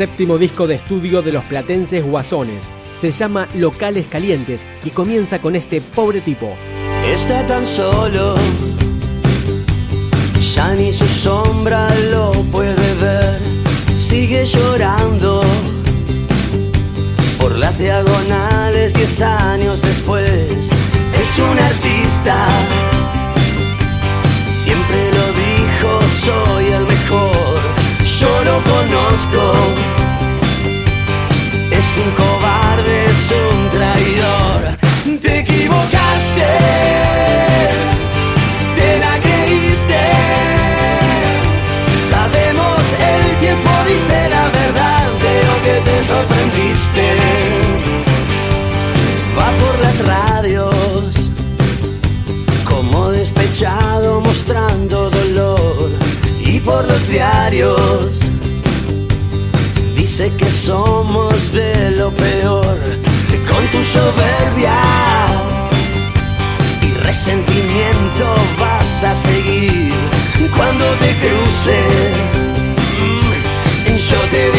Séptimo disco de estudio de los platenses Guasones. Se llama Locales Calientes y comienza con este pobre tipo. Está tan solo, ya ni su sombra lo puede ver. Sigue llorando por las diagonales diez años después. Es un artista, siempre lo dijo, soy el mejor. Yo lo conozco, es un cobarde, es un traidor. Te equivocaste, te la creíste. Sabemos, el tiempo dice la verdad, pero que te sorprendiste. Va por las radios, como despechado, mostrando dolor. Y por los diarios, dice que somos de lo peor. Con tu soberbia y resentimiento vas a seguir cuando te cruce. mm, Yo te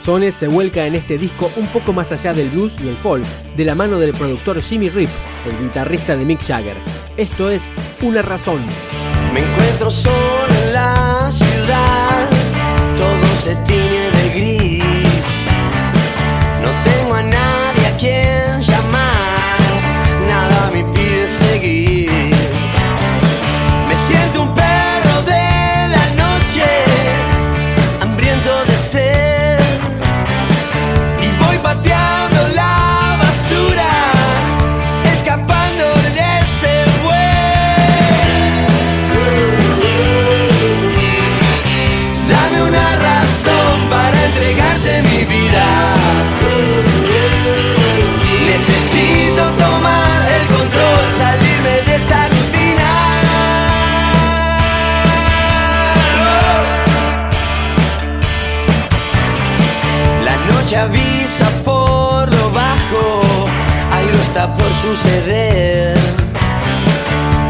Se vuelca en este disco un poco más allá del blues y el folk, de la mano del productor Jimmy Rip, el guitarrista de Mick Jagger. Esto es Una Razón. Me encuentro solo en la ciudad, todo se tiñe pasa por lo bajo, algo está por suceder.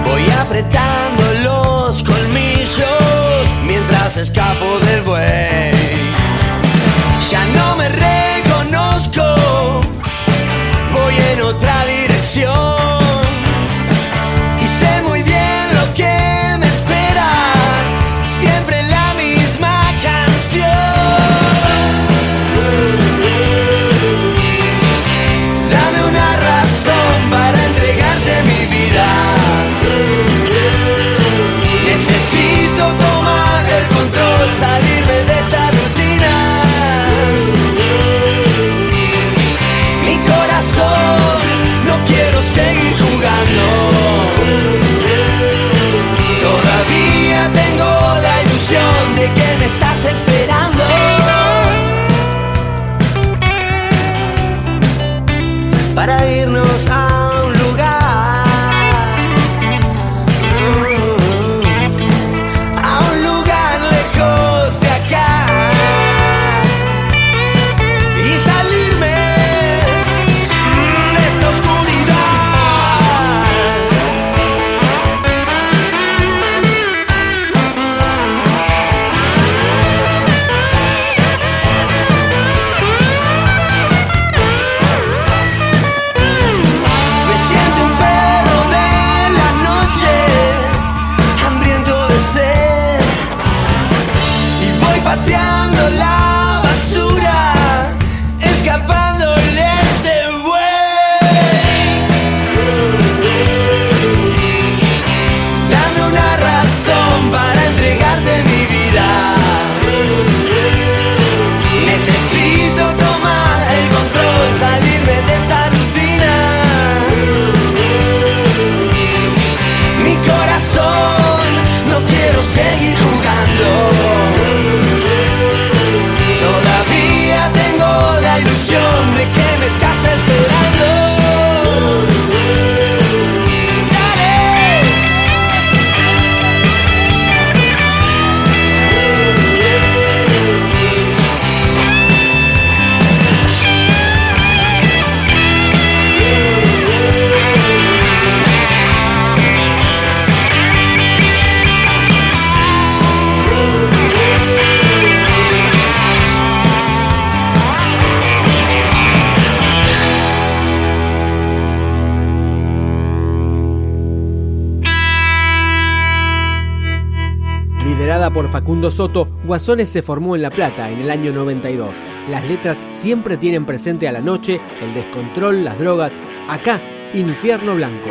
Voy apretando los colmillos mientras escapo del buey. Ya no me reconozco, voy en otra dirección. Por Facundo Soto, Guasones se formó en La Plata en el año 92. Las letras siempre tienen presente a la noche, el descontrol, las drogas. Acá, Infierno Blanco.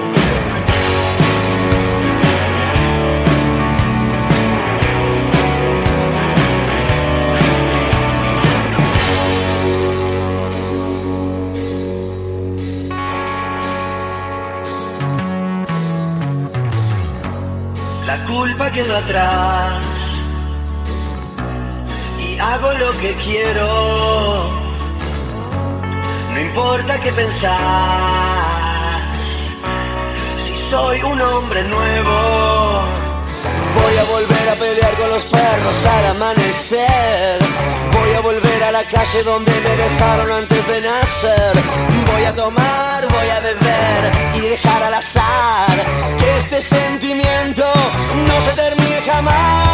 La culpa quedó atrás hago lo que quiero. No importa qué pensás, si soy un hombre nuevo. Voy a volver a pelear con los perros al amanecer. Voy a volver a la calle donde me dejaron antes de nacer. Voy a tomar, voy a beber y dejar al azar que este sentimiento no se termine jamás.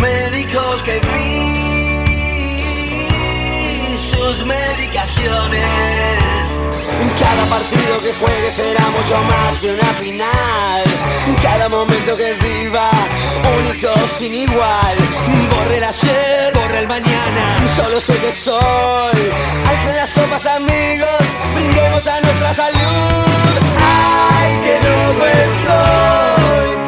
Médicos que vi, sus medicaciones, cada partido que juegue será mucho más que una final. Cada momento que viva, único sin igual. Borre el ayer, borre el mañana. Solo sé que soy. Alcen las copas, amigos. Brindemos a nuestra salud. Ay, que loco estoy.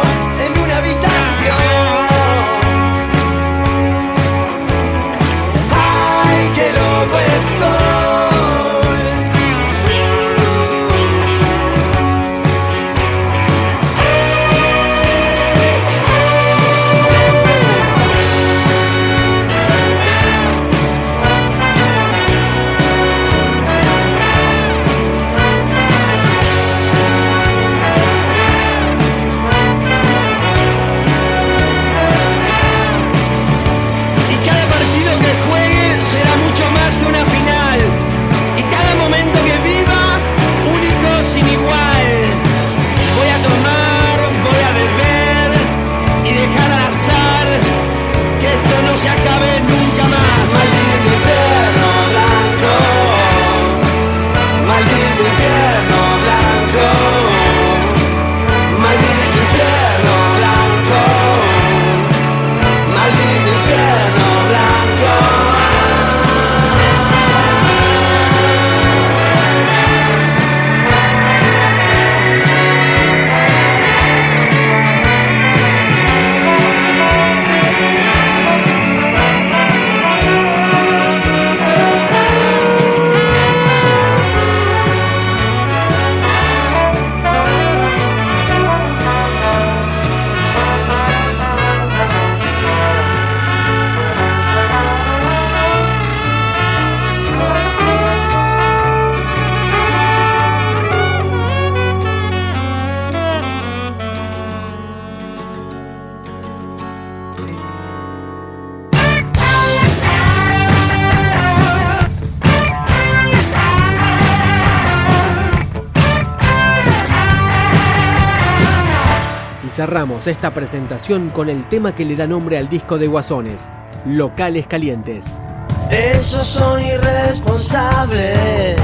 cerramos esta presentación con el tema que le da nombre al disco de Guasones, Locales Calientes. Esos son irresponsables,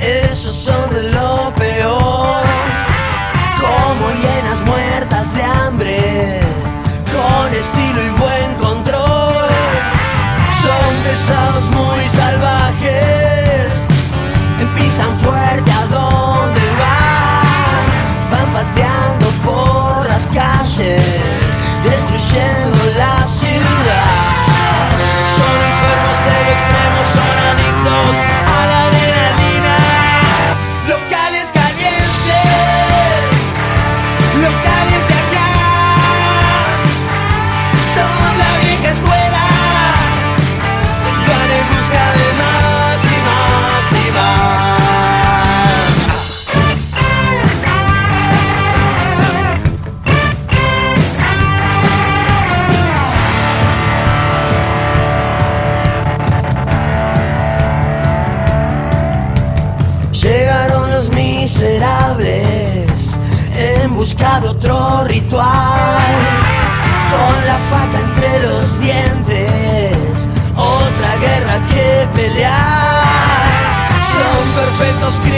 esos son de lo peor, como llenas muertas de hambre, con estilo y buen control, son pesados muy salvajes, empiezan fuerte a otro ritual. Con la faca entre los dientes, otra guerra que pelear. Son perfectos cristianos